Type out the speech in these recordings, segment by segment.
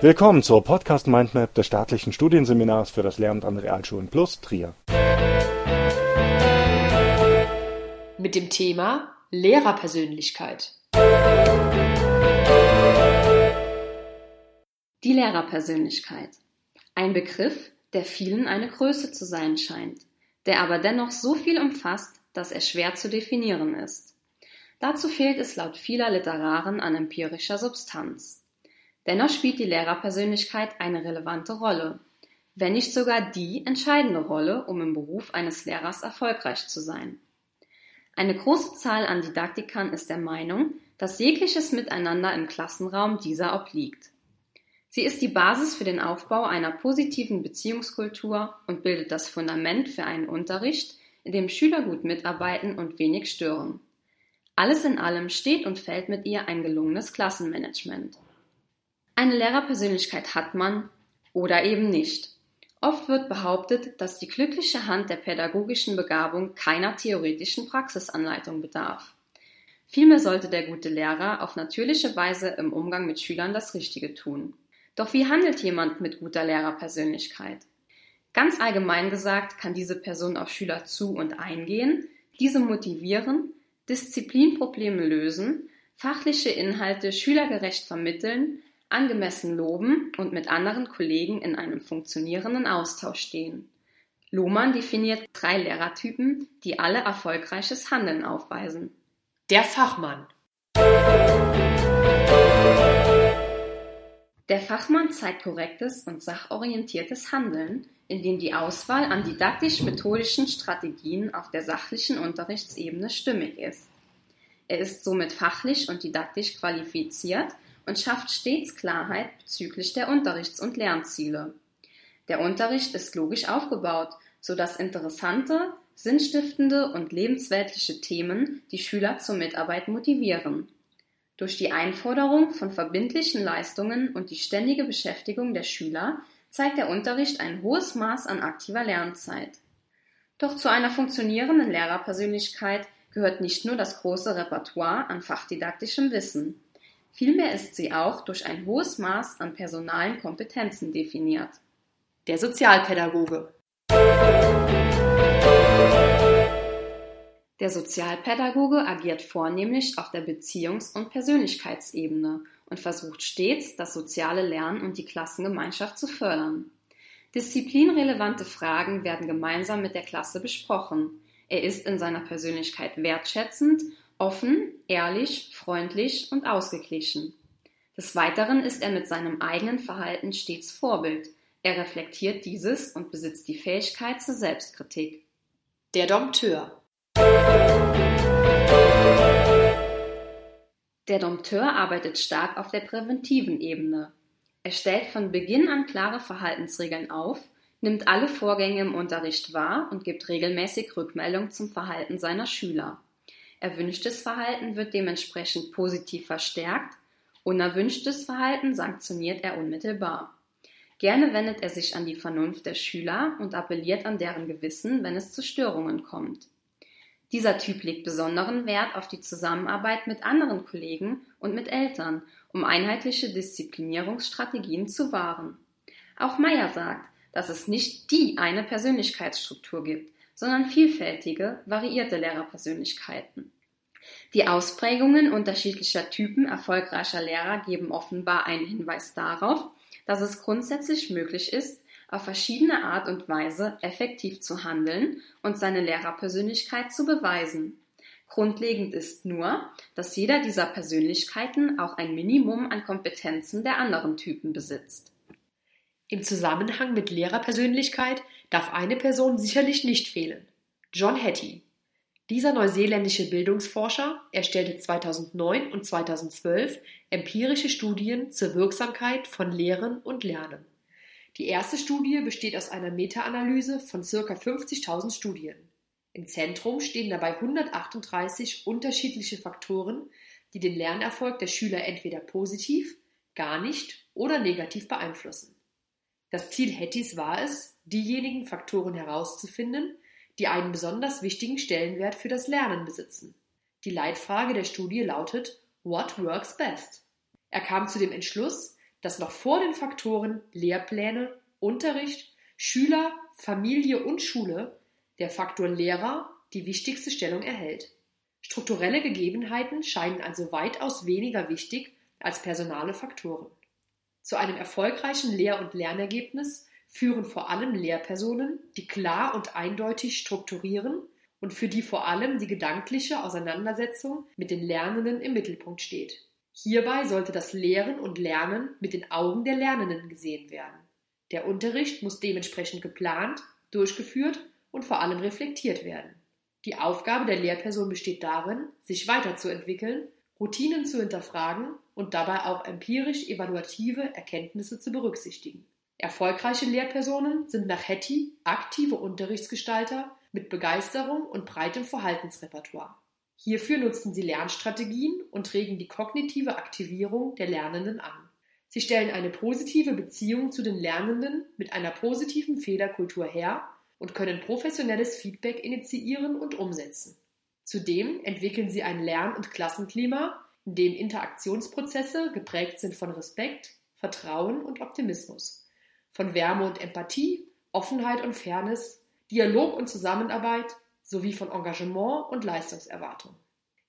Willkommen zur Podcast Mindmap des staatlichen Studienseminars für das Lehramt an Realschulen Plus Trier. Mit dem Thema Lehrerpersönlichkeit. Die Lehrerpersönlichkeit. Ein Begriff, der vielen eine Größe zu sein scheint, der aber dennoch so viel umfasst, dass er schwer zu definieren ist. Dazu fehlt es laut vieler Literaren an empirischer Substanz. Dennoch spielt die Lehrerpersönlichkeit eine relevante Rolle, wenn nicht sogar die entscheidende Rolle, um im Beruf eines Lehrers erfolgreich zu sein. Eine große Zahl an Didaktikern ist der Meinung, dass jegliches Miteinander im Klassenraum dieser obliegt. Sie ist die Basis für den Aufbau einer positiven Beziehungskultur und bildet das Fundament für einen Unterricht, in dem Schüler gut mitarbeiten und wenig stören. Alles in allem steht und fällt mit ihr ein gelungenes Klassenmanagement. Eine Lehrerpersönlichkeit hat man oder eben nicht. Oft wird behauptet, dass die glückliche Hand der pädagogischen Begabung keiner theoretischen Praxisanleitung bedarf. Vielmehr sollte der gute Lehrer auf natürliche Weise im Umgang mit Schülern das Richtige tun. Doch wie handelt jemand mit guter Lehrerpersönlichkeit? Ganz allgemein gesagt kann diese Person auf Schüler zu und eingehen, diese motivieren, Disziplinprobleme lösen, fachliche Inhalte schülergerecht vermitteln, angemessen loben und mit anderen Kollegen in einem funktionierenden Austausch stehen. Lohmann definiert drei Lehrertypen, die alle erfolgreiches Handeln aufweisen. Der Fachmann. Der Fachmann zeigt korrektes und sachorientiertes Handeln, indem die Auswahl an didaktisch-methodischen Strategien auf der sachlichen Unterrichtsebene stimmig ist. Er ist somit fachlich und didaktisch qualifiziert und schafft stets Klarheit bezüglich der Unterrichts- und Lernziele. Der Unterricht ist logisch aufgebaut, sodass interessante, sinnstiftende und lebensweltliche Themen die Schüler zur Mitarbeit motivieren. Durch die Einforderung von verbindlichen Leistungen und die ständige Beschäftigung der Schüler zeigt der Unterricht ein hohes Maß an aktiver Lernzeit. Doch zu einer funktionierenden Lehrerpersönlichkeit gehört nicht nur das große Repertoire an fachdidaktischem Wissen. Vielmehr ist sie auch durch ein hohes Maß an personalen Kompetenzen definiert. Der Sozialpädagoge. Der Sozialpädagoge agiert vornehmlich auf der Beziehungs- und Persönlichkeitsebene und versucht stets, das soziale Lernen und die Klassengemeinschaft zu fördern. Disziplinrelevante Fragen werden gemeinsam mit der Klasse besprochen. Er ist in seiner Persönlichkeit wertschätzend, offen, ehrlich, freundlich und ausgeglichen. Des Weiteren ist er mit seinem eigenen Verhalten stets Vorbild. Er reflektiert dieses und besitzt die Fähigkeit zur Selbstkritik. Der Dompteur. Der Dompteur arbeitet stark auf der präventiven Ebene. Er stellt von Beginn an klare Verhaltensregeln auf, nimmt alle Vorgänge im Unterricht wahr und gibt regelmäßig Rückmeldung zum Verhalten seiner Schüler. Erwünschtes Verhalten wird dementsprechend positiv verstärkt, unerwünschtes Verhalten sanktioniert er unmittelbar. Gerne wendet er sich an die Vernunft der Schüler und appelliert an deren Gewissen, wenn es zu Störungen kommt. Dieser Typ legt besonderen Wert auf die Zusammenarbeit mit anderen Kollegen und mit Eltern, um einheitliche Disziplinierungsstrategien zu wahren. Auch Meyer sagt, dass es nicht die eine Persönlichkeitsstruktur gibt, sondern vielfältige, variierte Lehrerpersönlichkeiten. Die Ausprägungen unterschiedlicher Typen erfolgreicher Lehrer geben offenbar einen Hinweis darauf, dass es grundsätzlich möglich ist, auf verschiedene Art und Weise effektiv zu handeln und seine Lehrerpersönlichkeit zu beweisen. Grundlegend ist nur, dass jeder dieser Persönlichkeiten auch ein Minimum an Kompetenzen der anderen Typen besitzt. Im Zusammenhang mit Lehrerpersönlichkeit darf eine Person sicherlich nicht fehlen. John Hattie. Dieser neuseeländische Bildungsforscher erstellte 2009 und 2012 empirische Studien zur Wirksamkeit von Lehren und Lernen. Die erste Studie besteht aus einer Meta-Analyse von ca. 50.000 Studien. Im Zentrum stehen dabei 138 unterschiedliche Faktoren, die den Lernerfolg der Schüler entweder positiv, gar nicht oder negativ beeinflussen. Das Ziel Hetties war es, diejenigen Faktoren herauszufinden, die einen besonders wichtigen Stellenwert für das Lernen besitzen. Die Leitfrage der Studie lautet What works best? Er kam zu dem Entschluss, dass noch vor den Faktoren Lehrpläne, Unterricht, Schüler, Familie und Schule der Faktor Lehrer die wichtigste Stellung erhält. Strukturelle Gegebenheiten scheinen also weitaus weniger wichtig als personale Faktoren. Zu einem erfolgreichen Lehr- und Lernergebnis führen vor allem Lehrpersonen, die klar und eindeutig strukturieren und für die vor allem die gedankliche Auseinandersetzung mit den Lernenden im Mittelpunkt steht. Hierbei sollte das Lehren und Lernen mit den Augen der Lernenden gesehen werden. Der Unterricht muss dementsprechend geplant, durchgeführt und vor allem reflektiert werden. Die Aufgabe der Lehrperson besteht darin, sich weiterzuentwickeln, Routinen zu hinterfragen und dabei auch empirisch evaluative Erkenntnisse zu berücksichtigen. Erfolgreiche Lehrpersonen sind nach Hattie aktive Unterrichtsgestalter mit Begeisterung und breitem Verhaltensrepertoire. Hierfür nutzen sie Lernstrategien und regen die kognitive Aktivierung der Lernenden an. Sie stellen eine positive Beziehung zu den Lernenden mit einer positiven Fehlerkultur her und können professionelles Feedback initiieren und umsetzen. Zudem entwickeln sie ein Lern- und Klassenklima, in dem Interaktionsprozesse geprägt sind von Respekt, Vertrauen und Optimismus, von Wärme und Empathie, Offenheit und Fairness, Dialog und Zusammenarbeit sowie von Engagement und Leistungserwartung.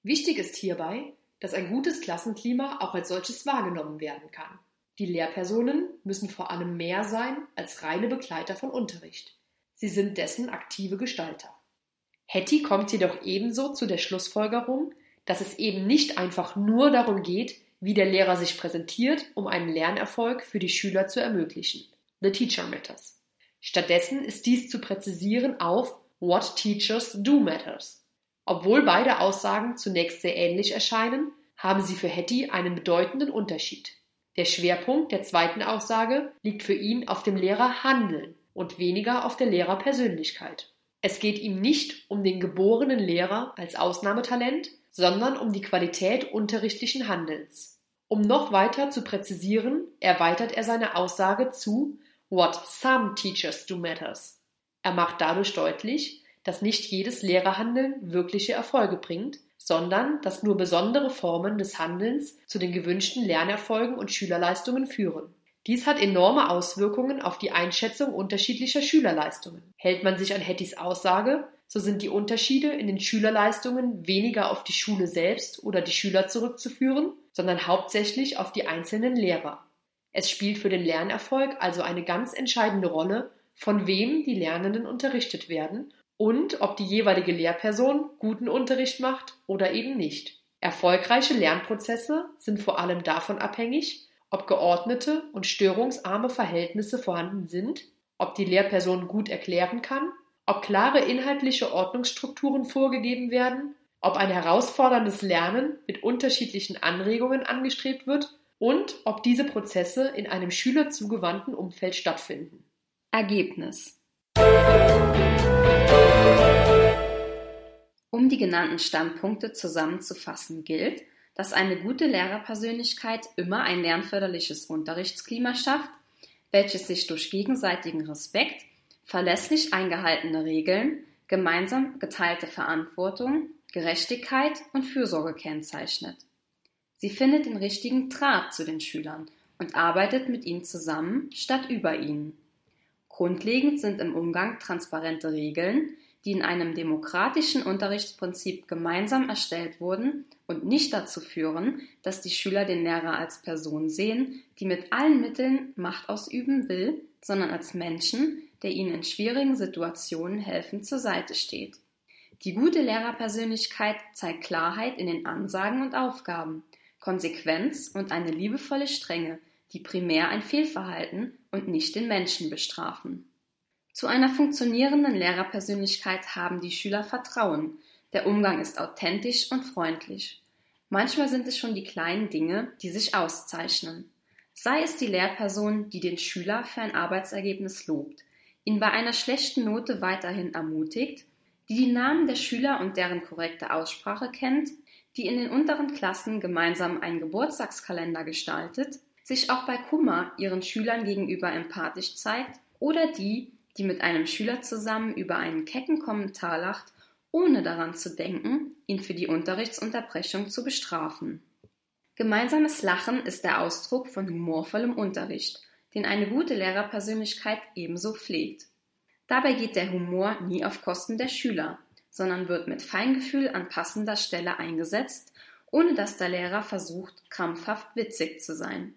Wichtig ist hierbei, dass ein gutes Klassenklima auch als solches wahrgenommen werden kann. Die Lehrpersonen müssen vor allem mehr sein als reine Begleiter von Unterricht. Sie sind dessen aktive Gestalter. Hattie kommt jedoch ebenso zu der Schlussfolgerung, dass es eben nicht einfach nur darum geht, wie der Lehrer sich präsentiert, um einen Lernerfolg für die Schüler zu ermöglichen. The Teacher Matters. Stattdessen ist dies zu präzisieren auf What Teachers Do Matters. Obwohl beide Aussagen zunächst sehr ähnlich erscheinen, haben sie für Hattie einen bedeutenden Unterschied. Der Schwerpunkt der zweiten Aussage liegt für ihn auf dem Lehrer Handeln und weniger auf der Lehrerpersönlichkeit. Es geht ihm nicht um den geborenen Lehrer als Ausnahmetalent, sondern um die Qualität unterrichtlichen Handelns. Um noch weiter zu präzisieren, erweitert er seine Aussage zu What some teachers do matters. Er macht dadurch deutlich, dass nicht jedes Lehrerhandeln wirkliche Erfolge bringt, sondern dass nur besondere Formen des Handelns zu den gewünschten Lernerfolgen und Schülerleistungen führen. Dies hat enorme Auswirkungen auf die Einschätzung unterschiedlicher Schülerleistungen. Hält man sich an Hettys Aussage, so sind die Unterschiede in den Schülerleistungen weniger auf die Schule selbst oder die Schüler zurückzuführen, sondern hauptsächlich auf die einzelnen Lehrer. Es spielt für den Lernerfolg also eine ganz entscheidende Rolle, von wem die Lernenden unterrichtet werden und ob die jeweilige Lehrperson guten Unterricht macht oder eben nicht. Erfolgreiche Lernprozesse sind vor allem davon abhängig, ob geordnete und störungsarme Verhältnisse vorhanden sind, ob die Lehrperson gut erklären kann, ob klare inhaltliche Ordnungsstrukturen vorgegeben werden, ob ein herausforderndes Lernen mit unterschiedlichen Anregungen angestrebt wird und ob diese Prozesse in einem schülerzugewandten Umfeld stattfinden. Ergebnis Um die genannten Standpunkte zusammenzufassen gilt, dass eine gute Lehrerpersönlichkeit immer ein lernförderliches Unterrichtsklima schafft, welches sich durch gegenseitigen Respekt, verlässlich eingehaltene Regeln, gemeinsam geteilte Verantwortung, Gerechtigkeit und Fürsorge kennzeichnet. Sie findet den richtigen Draht zu den Schülern und arbeitet mit ihnen zusammen statt über ihnen. Grundlegend sind im Umgang transparente Regeln, die in einem demokratischen Unterrichtsprinzip gemeinsam erstellt wurden und nicht dazu führen, dass die Schüler den Lehrer als Person sehen, die mit allen Mitteln Macht ausüben will, sondern als Menschen, der ihnen in schwierigen Situationen helfend zur Seite steht. Die gute Lehrerpersönlichkeit zeigt Klarheit in den Ansagen und Aufgaben, Konsequenz und eine liebevolle Strenge, die primär ein Fehlverhalten und nicht den Menschen bestrafen. Zu einer funktionierenden Lehrerpersönlichkeit haben die Schüler Vertrauen. Der Umgang ist authentisch und freundlich. Manchmal sind es schon die kleinen Dinge, die sich auszeichnen. Sei es die Lehrperson, die den Schüler für ein Arbeitsergebnis lobt, ihn bei einer schlechten Note weiterhin ermutigt, die die Namen der Schüler und deren korrekte Aussprache kennt, die in den unteren Klassen gemeinsam einen Geburtstagskalender gestaltet, sich auch bei Kummer ihren Schülern gegenüber empathisch zeigt, oder die, die mit einem Schüler zusammen über einen kecken Kommentar lacht, ohne daran zu denken, ihn für die Unterrichtsunterbrechung zu bestrafen. Gemeinsames Lachen ist der Ausdruck von humorvollem Unterricht, den eine gute Lehrerpersönlichkeit ebenso pflegt. Dabei geht der Humor nie auf Kosten der Schüler, sondern wird mit Feingefühl an passender Stelle eingesetzt, ohne dass der Lehrer versucht, krampfhaft witzig zu sein.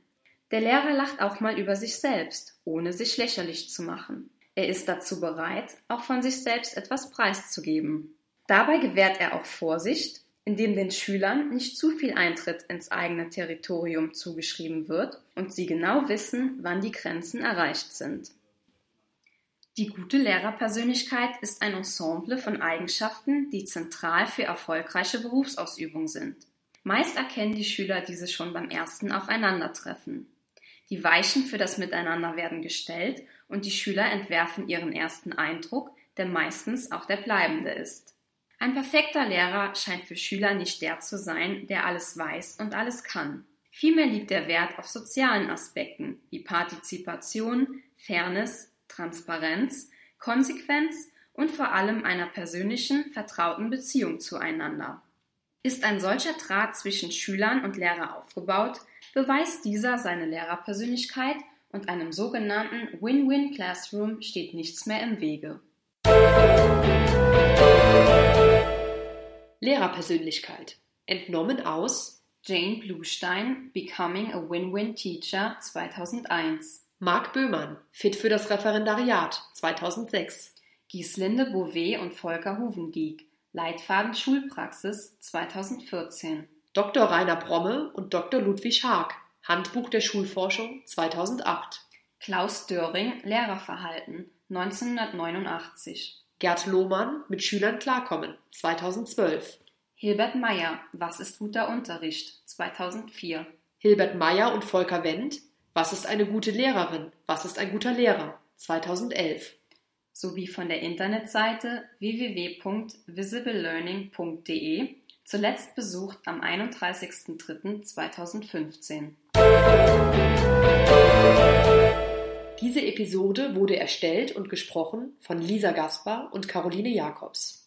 Der Lehrer lacht auch mal über sich selbst, ohne sich lächerlich zu machen. Er ist dazu bereit, auch von sich selbst etwas preiszugeben. Dabei gewährt er auch Vorsicht, indem den Schülern nicht zu viel Eintritt ins eigene Territorium zugeschrieben wird und sie genau wissen, wann die Grenzen erreicht sind. Die gute Lehrerpersönlichkeit ist ein Ensemble von Eigenschaften, die zentral für erfolgreiche Berufsausübung sind. Meist erkennen die Schüler diese schon beim ersten Aufeinandertreffen. Die Weichen für das Miteinander werden gestellt und die Schüler entwerfen ihren ersten Eindruck, der meistens auch der bleibende ist. Ein perfekter Lehrer scheint für Schüler nicht der zu sein, der alles weiß und alles kann. Vielmehr liegt der Wert auf sozialen Aspekten wie Partizipation, Fairness, Transparenz, Konsequenz und vor allem einer persönlichen, vertrauten Beziehung zueinander. Ist ein solcher Draht zwischen Schülern und Lehrer aufgebaut, beweist dieser seine Lehrerpersönlichkeit und einem sogenannten Win-Win Classroom steht nichts mehr im Wege. Lehrerpersönlichkeit. Entnommen aus Jane Bluestein, Becoming a Win-Win Teacher 2001. Marc Böhmann, Fit für das Referendariat 2006. Gieslinde Bouvet und Volker Huvendiek, Leitfaden Schulpraxis 2014. Dr. Rainer Bromme und Dr. Ludwig Haag, Handbuch der Schulforschung 2008. Klaus Döring, Lehrerverhalten 1989. Gerd Lohmann, mit Schülern klarkommen 2012. Hilbert Meyer, Was ist guter Unterricht 2004. Hilbert Meyer und Volker Wendt, Was ist eine gute Lehrerin? Was ist ein guter Lehrer? 2011. Sowie von der Internetseite www.visiblelearning.de zuletzt besucht am 31.03.2015. Diese Episode wurde erstellt und gesprochen von Lisa Gaspar und Caroline Jacobs.